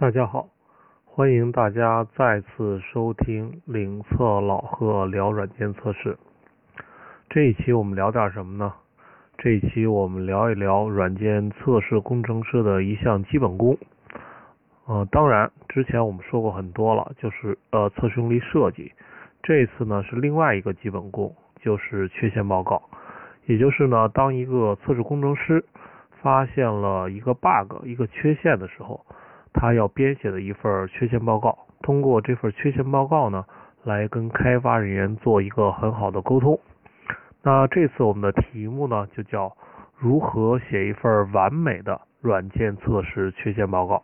大家好，欢迎大家再次收听领测老贺聊软件测试。这一期我们聊点什么呢？这一期我们聊一聊软件测试工程师的一项基本功。呃，当然之前我们说过很多了，就是呃测试用例设计。这次呢是另外一个基本功，就是缺陷报告。也就是呢，当一个测试工程师发现了一个 bug、一个缺陷的时候。他要编写的一份缺陷报告，通过这份缺陷报告呢，来跟开发人员做一个很好的沟通。那这次我们的题目呢，就叫如何写一份完美的软件测试缺陷报告。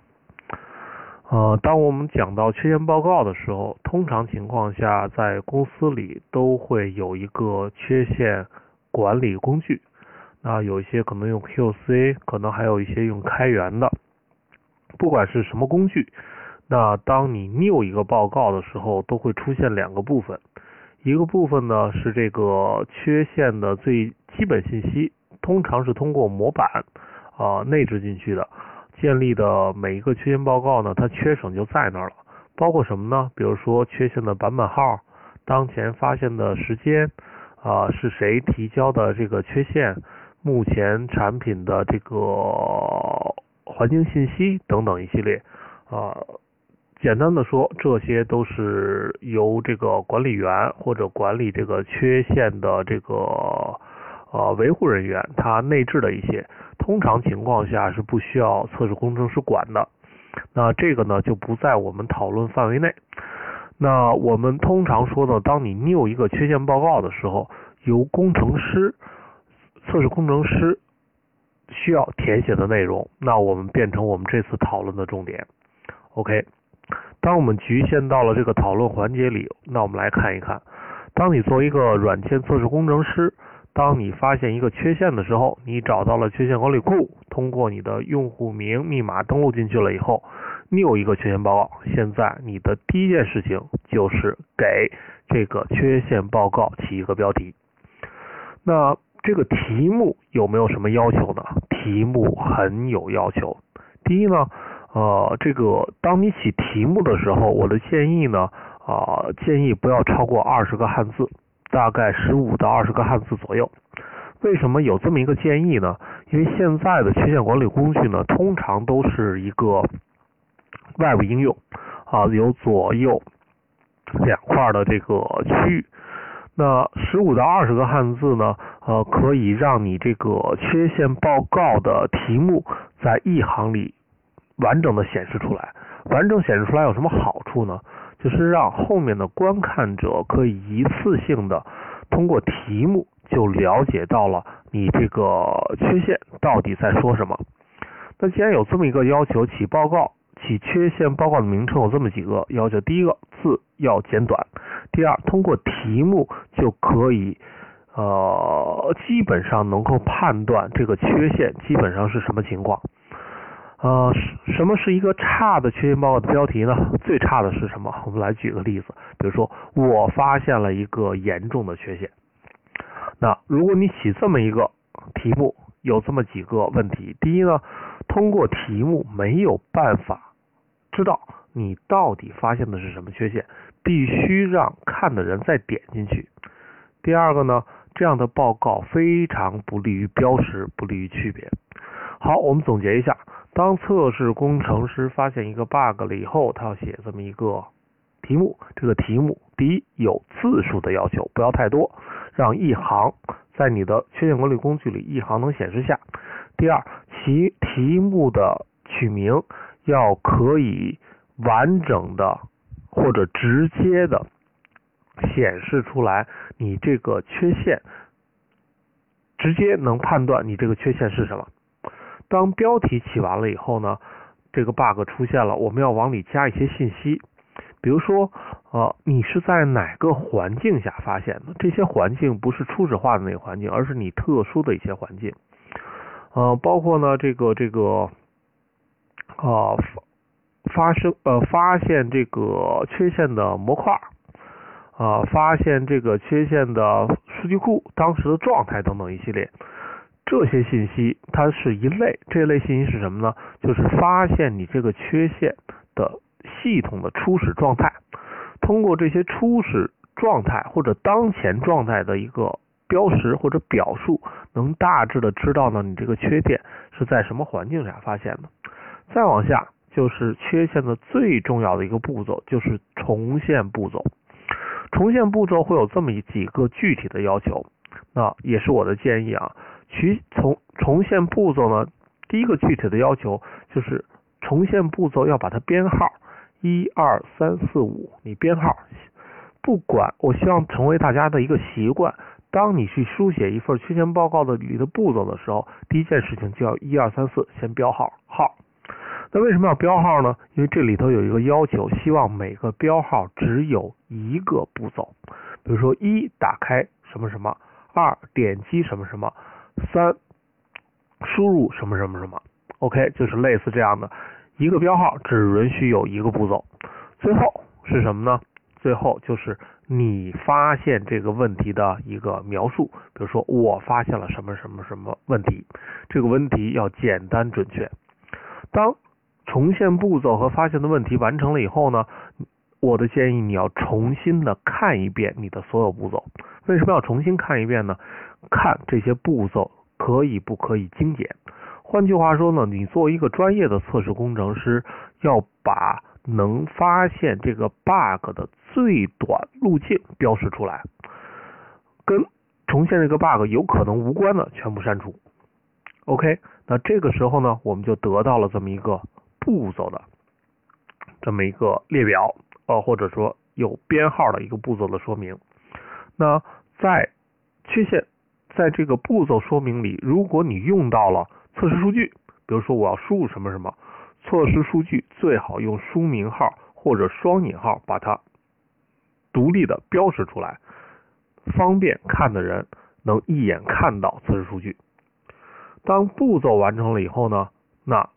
呃，当我们讲到缺陷报告的时候，通常情况下在公司里都会有一个缺陷管理工具。那有一些可能用 QC，可能还有一些用开源的。不管是什么工具，那当你 new 一个报告的时候，都会出现两个部分。一个部分呢是这个缺陷的最基本信息，通常是通过模板啊内置进去的。建立的每一个缺陷报告呢，它缺省就在那儿了。包括什么呢？比如说缺陷的版本号、当前发现的时间啊，是谁提交的这个缺陷，目前产品的这个。环境信息等等一系列啊，简单的说，这些都是由这个管理员或者管理这个缺陷的这个呃维护人员他内置的一些，通常情况下是不需要测试工程师管的。那这个呢就不在我们讨论范围内。那我们通常说呢，当你 new 一个缺陷报告的时候，由工程师测试工程师。需要填写的内容，那我们变成我们这次讨论的重点。OK，当我们局限到了这个讨论环节里，那我们来看一看，当你作为一个软件测试工程师，当你发现一个缺陷的时候，你找到了缺陷管理库，通过你的用户名、密码登录进去了以后，你有一个缺陷报告。现在你的第一件事情就是给这个缺陷报告起一个标题。那这个题目有没有什么要求呢？题目很有要求。第一呢，呃，这个当你起题目的时候，我的建议呢，啊，建议不要超过二十个汉字，大概十五到二十个汉字左右。为什么有这么一个建议呢？因为现在的缺陷管理工具呢，通常都是一个外部应用，啊，有左右两块的这个区域。那十五到二十个汉字呢？呃，可以让你这个缺陷报告的题目在一行里完整的显示出来。完整显示出来有什么好处呢？就是让后面的观看者可以一次性的通过题目就了解到了你这个缺陷到底在说什么。那既然有这么一个要求，起报告。起缺陷报告的名称有这么几个要求：第一个字要简短；第二，通过题目就可以呃基本上能够判断这个缺陷基本上是什么情况。呃，什么是一个差的缺陷报告的标题呢？最差的是什么？我们来举个例子，比如说我发现了一个严重的缺陷。那如果你起这么一个题目，有这么几个问题：第一呢，通过题目没有办法。知道你到底发现的是什么缺陷，必须让看的人再点进去。第二个呢，这样的报告非常不利于标识，不利于区别。好，我们总结一下：当测试工程师发现一个 bug 了以后，他要写这么一个题目。这个题目，第一有字数的要求，不要太多，让一行在你的缺陷管理工具里一行能显示下。第二，其题目的取名。要可以完整的或者直接的显示出来你这个缺陷，直接能判断你这个缺陷是什么。当标题起完了以后呢，这个 bug 出现了，我们要往里加一些信息，比如说呃，你是在哪个环境下发现的？这些环境不是初始化的那个环境，而是你特殊的一些环境。呃，包括呢这个这个。啊，发生呃，发现这个缺陷的模块啊，发现这个缺陷的数据库当时的状态等等一系列这些信息，它是一类。这类信息是什么呢？就是发现你这个缺陷的系统的初始状态。通过这些初始状态或者当前状态的一个标识或者表述，能大致的知道呢你这个缺陷是在什么环境下发现的。再往下就是缺陷的最重要的一个步骤，就是重现步骤。重现步骤会有这么几个具体的要求，那也是我的建议啊。去重重现步骤呢，第一个具体的要求就是重现步骤要把它编号，一二三四五，你编号。不管，我希望成为大家的一个习惯。当你去书写一份缺陷报告的里的步骤的时候，第一件事情就要一二三四先标号号。那为什么要标号呢？因为这里头有一个要求，希望每个标号只有一个步骤。比如说一打开什么什么，二点击什么什么，三输入什么什么什么。OK，就是类似这样的一个标号，只允许有一个步骤。最后是什么呢？最后就是你发现这个问题的一个描述，比如说我发现了什么什么什么问题，这个问题要简单准确。当重现步骤和发现的问题完成了以后呢，我的建议你要重新的看一遍你的所有步骤。为什么要重新看一遍呢？看这些步骤可以不可以精简。换句话说呢，你作为一个专业的测试工程师，要把能发现这个 bug 的最短路径标识出来，跟重现这个 bug 有可能无关的全部删除。OK，那这个时候呢，我们就得到了这么一个步骤的这么一个列表，呃，或者说有编号的一个步骤的说明。那在缺陷在这个步骤说明里，如果你用到了测试数据，比如说我要输入什么什么。测试数据最好用书名号或者双引号把它独立的标识出来，方便看的人能一眼看到测试数据。当步骤完成了以后呢，那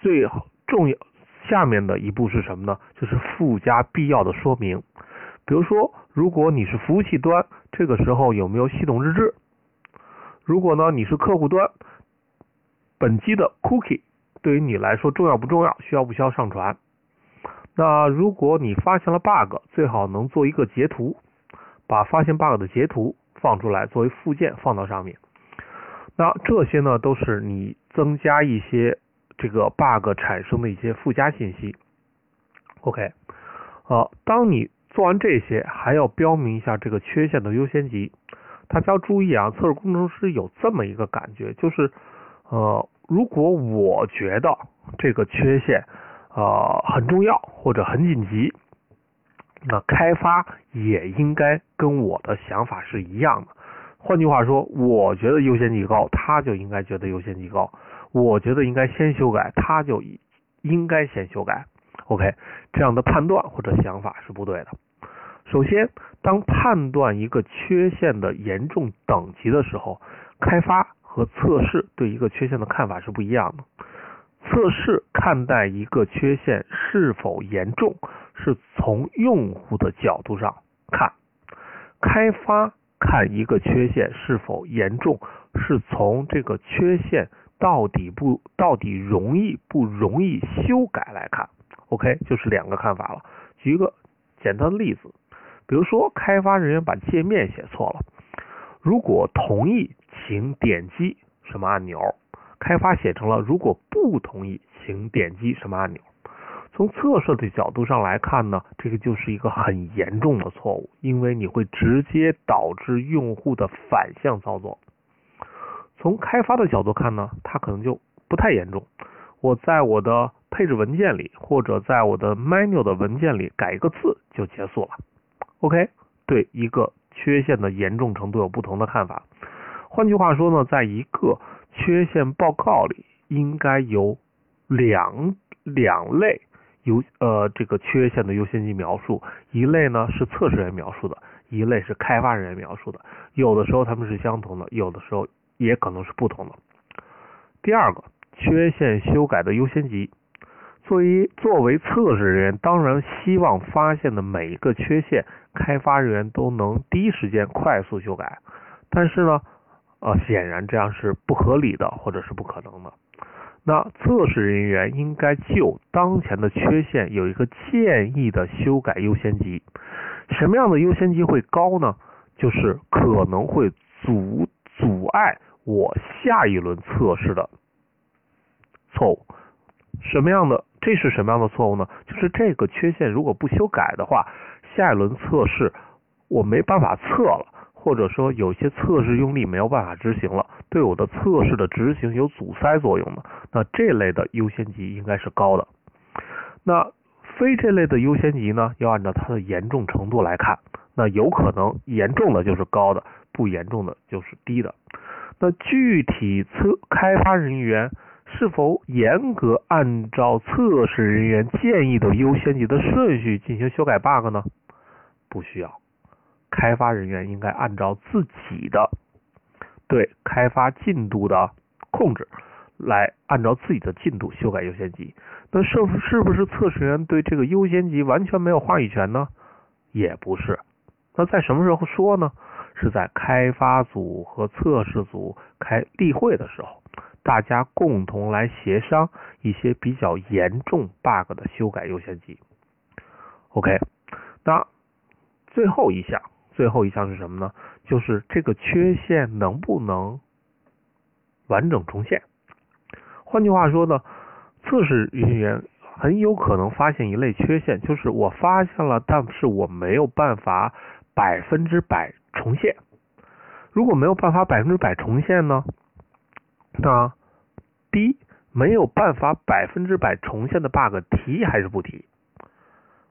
最重要下面的一步是什么呢？就是附加必要的说明。比如说，如果你是服务器端，这个时候有没有系统日志？如果呢你是客户端，本机的 cookie。对于你来说重要不重要？需要不需要上传？那如果你发现了 bug，最好能做一个截图，把发现 bug 的截图放出来作为附件放到上面。那这些呢都是你增加一些这个 bug 产生的一些附加信息。OK，呃，当你做完这些，还要标明一下这个缺陷的优先级。大家要注意啊，测试工程师有这么一个感觉，就是呃。如果我觉得这个缺陷呃很重要或者很紧急，那开发也应该跟我的想法是一样的。换句话说，我觉得优先级高，他就应该觉得优先级高；我觉得应该先修改，他就应该先修改。OK，这样的判断或者想法是不对的。首先，当判断一个缺陷的严重等级的时候，开发。和测试对一个缺陷的看法是不一样的。测试看待一个缺陷是否严重，是从用户的角度上看；开发看一个缺陷是否严重，是从这个缺陷到底不到底容易不容易修改来看。OK，就是两个看法了。举一个简单的例子，比如说开发人员把界面写错了，如果同意。请点击什么按钮？开发写成了如果不同意，请点击什么按钮？从测试的角度上来看呢，这个就是一个很严重的错误，因为你会直接导致用户的反向操作。从开发的角度看呢，它可能就不太严重。我在我的配置文件里，或者在我的 manual 的文件里改一个字就结束了。OK，对一个缺陷的严重程度有不同的看法。换句话说呢，在一个缺陷报告里，应该有两两类优呃这个缺陷的优先级描述，一类呢是测试人员描述的，一类是开发人员描述的。有的时候他们是相同的，有的时候也可能是不同的。第二个，缺陷修改的优先级，作为作为测试人员，当然希望发现的每一个缺陷，开发人员都能第一时间快速修改，但是呢。呃，显然这样是不合理的，或者是不可能的。那测试人员应该就当前的缺陷有一个建议的修改优先级。什么样的优先级会高呢？就是可能会阻阻碍我下一轮测试的错误。什么样的？这是什么样的错误呢？就是这个缺陷如果不修改的话，下一轮测试我没办法测了，或者说有些测试用例没有办法执行了，对我的测试的执行有阻塞作用的，那这类的优先级应该是高的。那非这类的优先级呢，要按照它的严重程度来看。那有可能严重的就是高的，不严重的就是低的。那具体测开发人员是否严格按照测试人员建议的优先级的顺序进行修改 bug 呢？不需要，开发人员应该按照自己的对开发进度的控制，来按照自己的进度修改优先级。那是是不是测试员对这个优先级完全没有话语权呢？也不是。那在什么时候说呢？是在开发组和测试组开例会的时候，大家共同来协商一些比较严重 bug 的修改优先级。OK，那最后一项，最后一项是什么呢？就是这个缺陷能不能完整重现？换句话说呢，测试人员很有可能发现一类缺陷，就是我发现了，但是我没有办法。百分之百重现，如果没有办法百分之百重现呢？那第一，没有办法百分之百重现的 bug 提还是不提？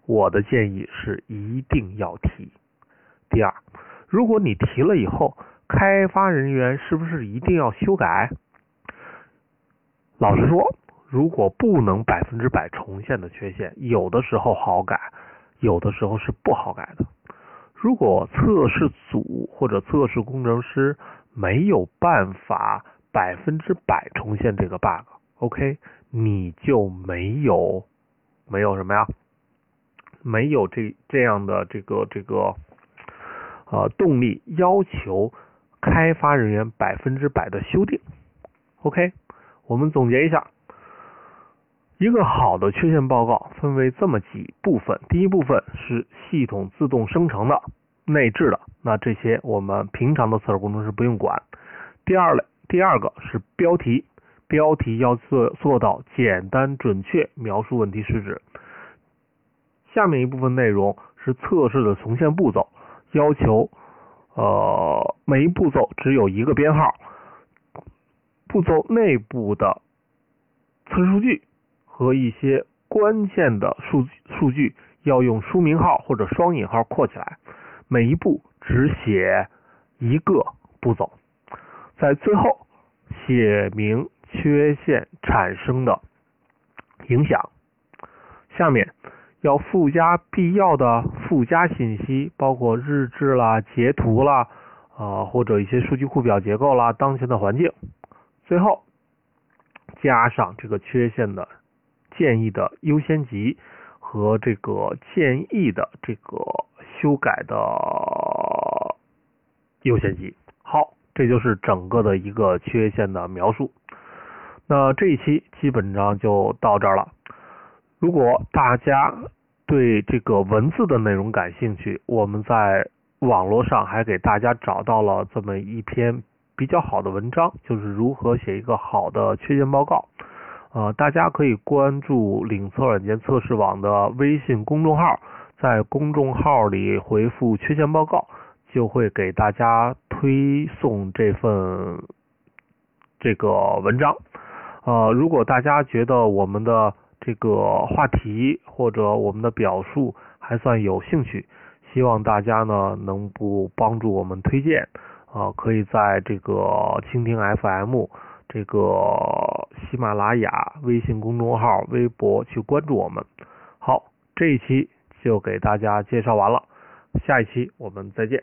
我的建议是一定要提。第二，如果你提了以后，开发人员是不是一定要修改？老实说，如果不能百分之百重现的缺陷，有的时候好改，有的时候是不好改的。如果测试组或者测试工程师没有办法百分之百重现这个 bug，OK，你就没有没有什么呀？没有这这样的这个这个呃动力要求开发人员百分之百的修订。OK，我们总结一下，一个好的缺陷报告分为这么几部分，第一部分是系统自动生成的。内置的那这些我们平常的测试工程师不用管。第二类，第二个是标题，标题要做做到简单准确描述问题实质。下面一部分内容是测试的重现步骤，要求呃每一步骤只有一个编号，步骤内部的测试数据和一些关键的数数据要用书名号或者双引号括起来。每一步只写一个步骤，在最后写明缺陷产生的影响。下面要附加必要的附加信息，包括日志啦、截图啦，啊或者一些数据库表结构啦、当前的环境。最后加上这个缺陷的建议的优先级和这个建议的这个。修改的优先级，好，这就是整个的一个缺陷的描述。那这一期基本上就到这儿了。如果大家对这个文字的内容感兴趣，我们在网络上还给大家找到了这么一篇比较好的文章，就是如何写一个好的缺陷报告。呃，大家可以关注领测软件测试网的微信公众号。在公众号里回复“缺陷报告”，就会给大家推送这份这个文章。呃，如果大家觉得我们的这个话题或者我们的表述还算有兴趣，希望大家呢能不帮助我们推荐啊，可以在这个蜻蜓 FM、这个喜马拉雅、微信公众号、微博去关注我们。好，这一期。就给大家介绍完了，下一期我们再见。